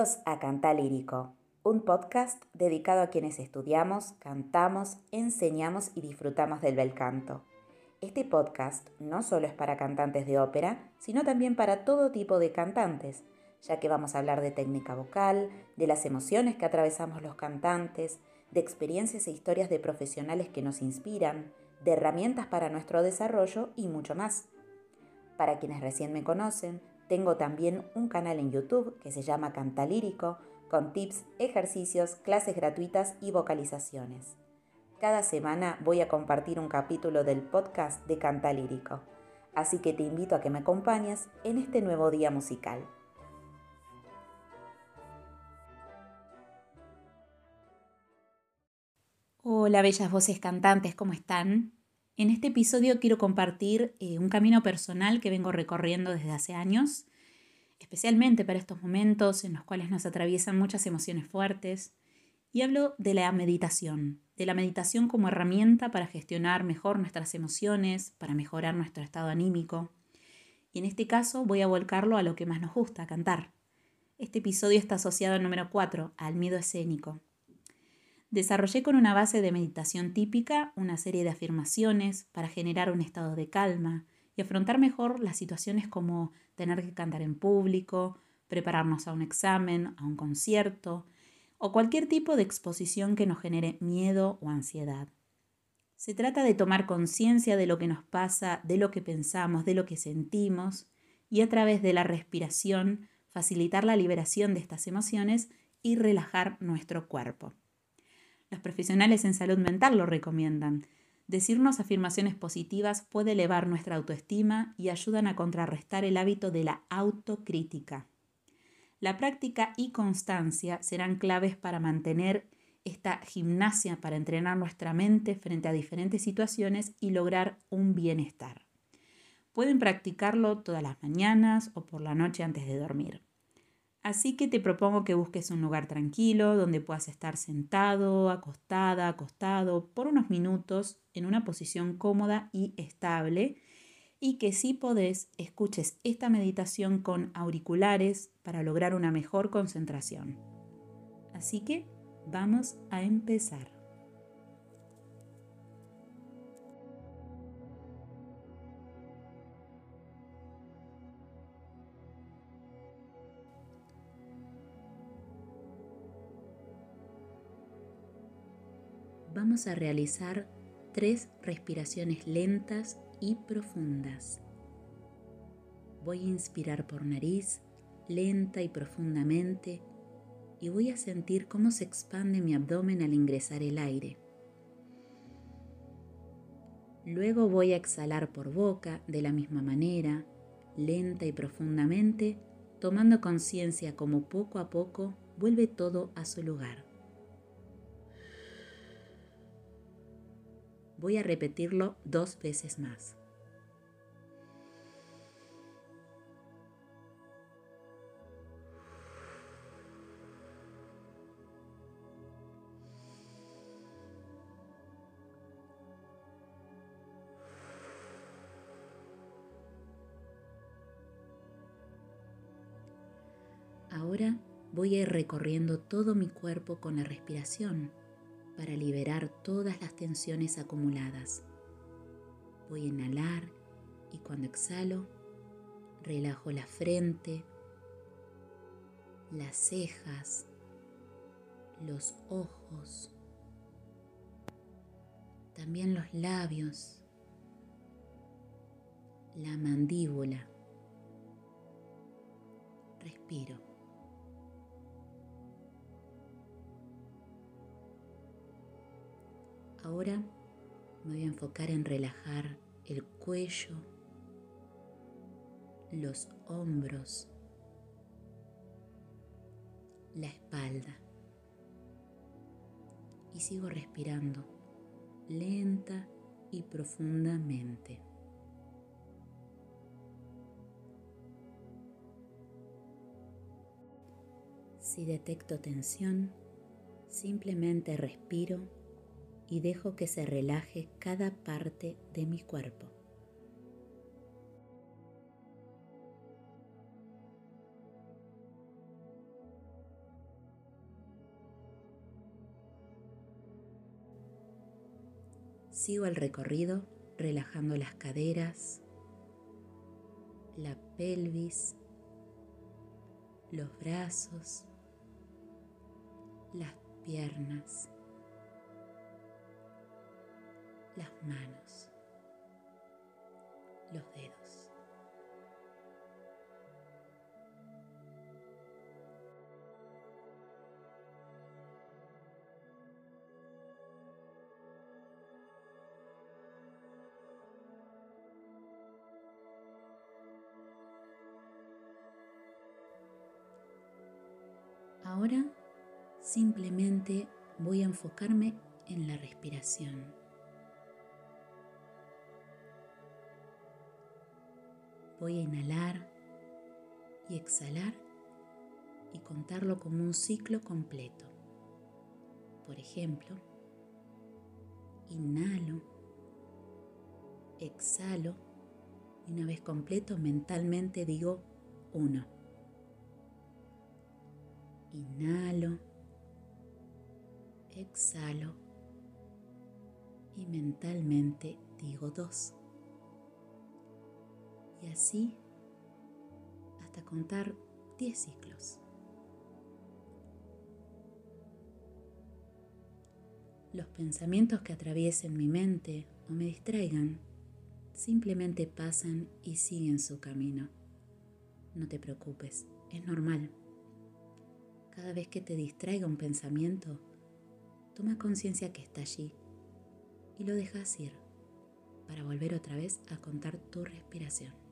Bienvenidos a Cantar Lírico, un podcast dedicado a quienes estudiamos, cantamos, enseñamos y disfrutamos del bel canto. Este podcast no solo es para cantantes de ópera, sino también para todo tipo de cantantes, ya que vamos a hablar de técnica vocal, de las emociones que atravesamos los cantantes, de experiencias e historias de profesionales que nos inspiran, de herramientas para nuestro desarrollo y mucho más. Para quienes recién me conocen, tengo también un canal en YouTube que se llama Canta Lírico, con tips, ejercicios, clases gratuitas y vocalizaciones. Cada semana voy a compartir un capítulo del podcast de Canta Lírico, así que te invito a que me acompañes en este nuevo día musical. Hola, bellas voces cantantes, ¿cómo están? En este episodio quiero compartir eh, un camino personal que vengo recorriendo desde hace años, especialmente para estos momentos en los cuales nos atraviesan muchas emociones fuertes. Y hablo de la meditación, de la meditación como herramienta para gestionar mejor nuestras emociones, para mejorar nuestro estado anímico. Y en este caso voy a volcarlo a lo que más nos gusta, cantar. Este episodio está asociado al número 4, al miedo escénico. Desarrollé con una base de meditación típica una serie de afirmaciones para generar un estado de calma y afrontar mejor las situaciones como tener que cantar en público, prepararnos a un examen, a un concierto o cualquier tipo de exposición que nos genere miedo o ansiedad. Se trata de tomar conciencia de lo que nos pasa, de lo que pensamos, de lo que sentimos y a través de la respiración facilitar la liberación de estas emociones y relajar nuestro cuerpo. Los profesionales en salud mental lo recomiendan. Decirnos afirmaciones positivas puede elevar nuestra autoestima y ayudan a contrarrestar el hábito de la autocrítica. La práctica y constancia serán claves para mantener esta gimnasia para entrenar nuestra mente frente a diferentes situaciones y lograr un bienestar. Pueden practicarlo todas las mañanas o por la noche antes de dormir. Así que te propongo que busques un lugar tranquilo donde puedas estar sentado, acostada, acostado por unos minutos en una posición cómoda y estable y que si podés escuches esta meditación con auriculares para lograr una mejor concentración. Así que vamos a empezar. Vamos a realizar tres respiraciones lentas y profundas. Voy a inspirar por nariz, lenta y profundamente, y voy a sentir cómo se expande mi abdomen al ingresar el aire. Luego voy a exhalar por boca de la misma manera, lenta y profundamente, tomando conciencia como poco a poco vuelve todo a su lugar. Voy a repetirlo dos veces más. Ahora voy a ir recorriendo todo mi cuerpo con la respiración para liberar todas las tensiones acumuladas. Voy a inhalar y cuando exhalo, relajo la frente, las cejas, los ojos, también los labios, la mandíbula. Respiro. Ahora me voy a enfocar en relajar el cuello, los hombros, la espalda. Y sigo respirando lenta y profundamente. Si detecto tensión, simplemente respiro y dejo que se relaje cada parte de mi cuerpo. Sigo el recorrido relajando las caderas, la pelvis, los brazos, las piernas las manos, los dedos. Ahora simplemente voy a enfocarme en la respiración. Voy a inhalar y exhalar y contarlo como un ciclo completo. Por ejemplo, inhalo, exhalo y una vez completo mentalmente digo uno. Inhalo, exhalo y mentalmente digo dos. Y así hasta contar 10 ciclos. Los pensamientos que atraviesen mi mente o me distraigan simplemente pasan y siguen su camino. No te preocupes, es normal. Cada vez que te distraiga un pensamiento, toma conciencia que está allí y lo dejas ir para volver otra vez a contar tu respiración.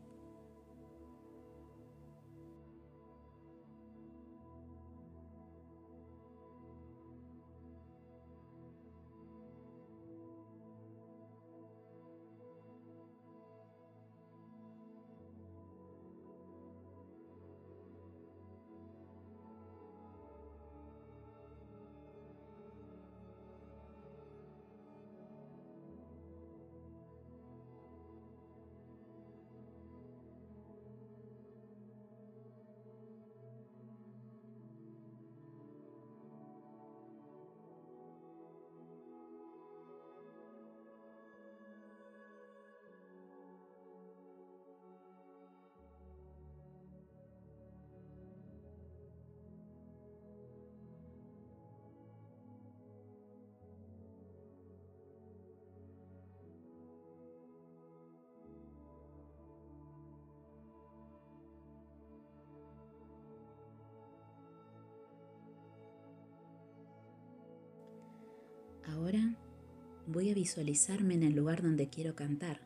Voy a visualizarme en el lugar donde quiero cantar.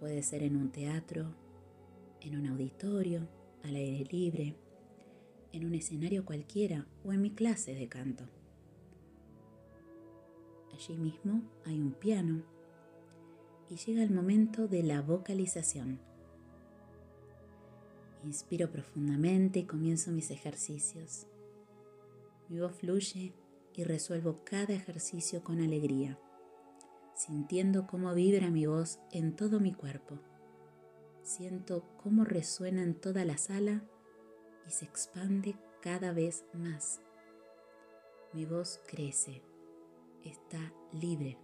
Puede ser en un teatro, en un auditorio, al aire libre, en un escenario cualquiera o en mi clase de canto. Allí mismo hay un piano y llega el momento de la vocalización. Inspiro profundamente y comienzo mis ejercicios. Mi voz fluye y resuelvo cada ejercicio con alegría, sintiendo cómo vibra mi voz en todo mi cuerpo. Siento cómo resuena en toda la sala y se expande cada vez más. Mi voz crece, está libre.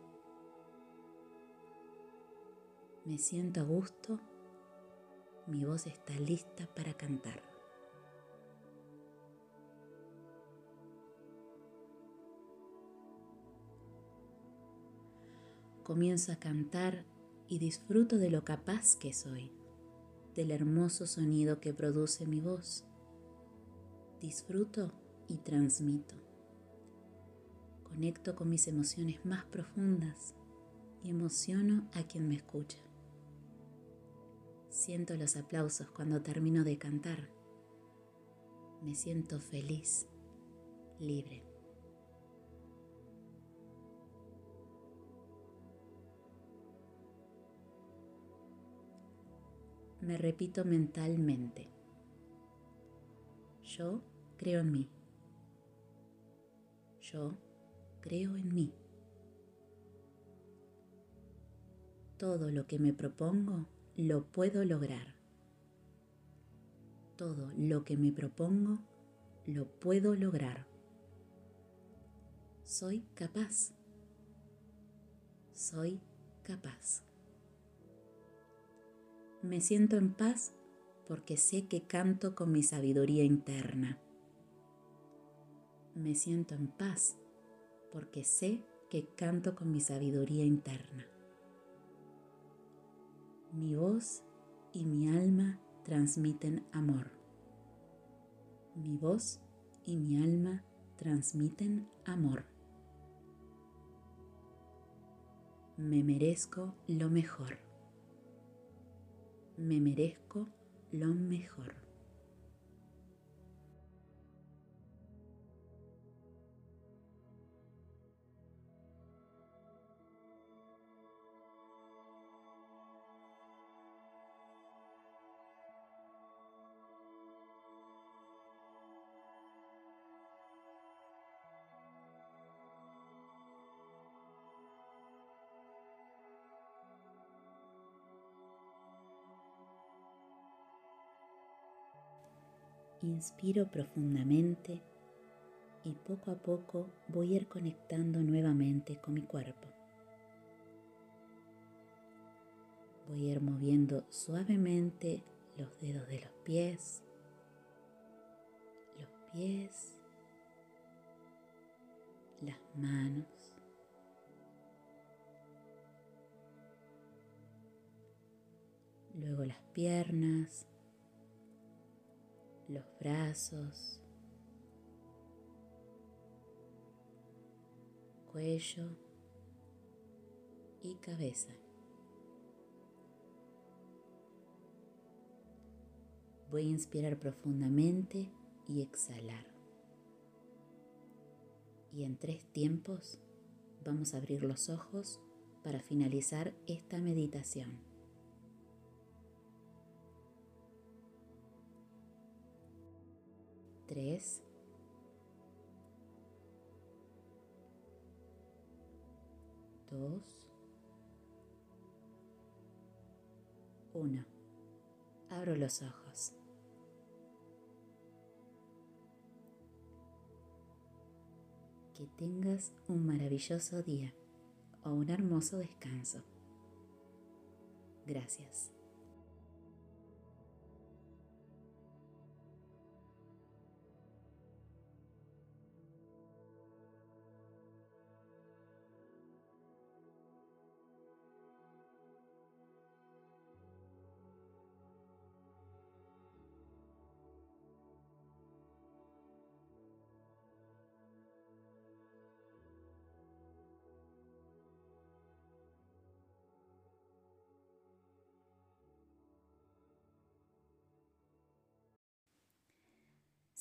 Me siento a gusto, mi voz está lista para cantar. Comienzo a cantar y disfruto de lo capaz que soy, del hermoso sonido que produce mi voz. Disfruto y transmito. Conecto con mis emociones más profundas y emociono a quien me escucha. Siento los aplausos cuando termino de cantar. Me siento feliz, libre. Me repito mentalmente. Yo creo en mí. Yo creo en mí. Todo lo que me propongo lo puedo lograr. Todo lo que me propongo lo puedo lograr. Soy capaz. soy capaz. Me siento en paz porque sé que canto con mi sabiduría interna. Me siento en paz porque sé que canto con mi sabiduría interna. Mi voz y mi alma transmiten amor. Mi voz y mi alma transmiten amor. Me merezco lo mejor. Me merezco lo mejor. Inspiro profundamente y poco a poco voy a ir conectando nuevamente con mi cuerpo. Voy a ir moviendo suavemente los dedos de los pies, los pies, las manos. Luego las piernas, los brazos, cuello y cabeza. Voy a inspirar profundamente y exhalar. Y en tres tiempos vamos a abrir los ojos para finalizar esta meditación. 3, 2, 1. Abro los ojos. Que tengas un maravilloso día o un hermoso descanso. Gracias.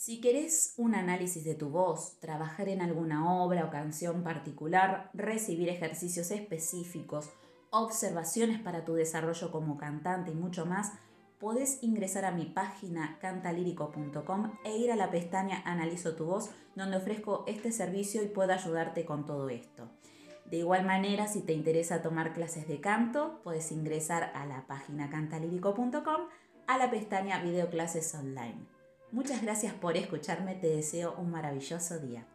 Si querés un análisis de tu voz, trabajar en alguna obra o canción particular, recibir ejercicios específicos, observaciones para tu desarrollo como cantante y mucho más, podés ingresar a mi página cantalírico.com e ir a la pestaña Analizo tu voz, donde ofrezco este servicio y puedo ayudarte con todo esto. De igual manera, si te interesa tomar clases de canto, puedes ingresar a la página cantalírico.com a la pestaña Videoclases Online. Muchas gracias por escucharme, te deseo un maravilloso día.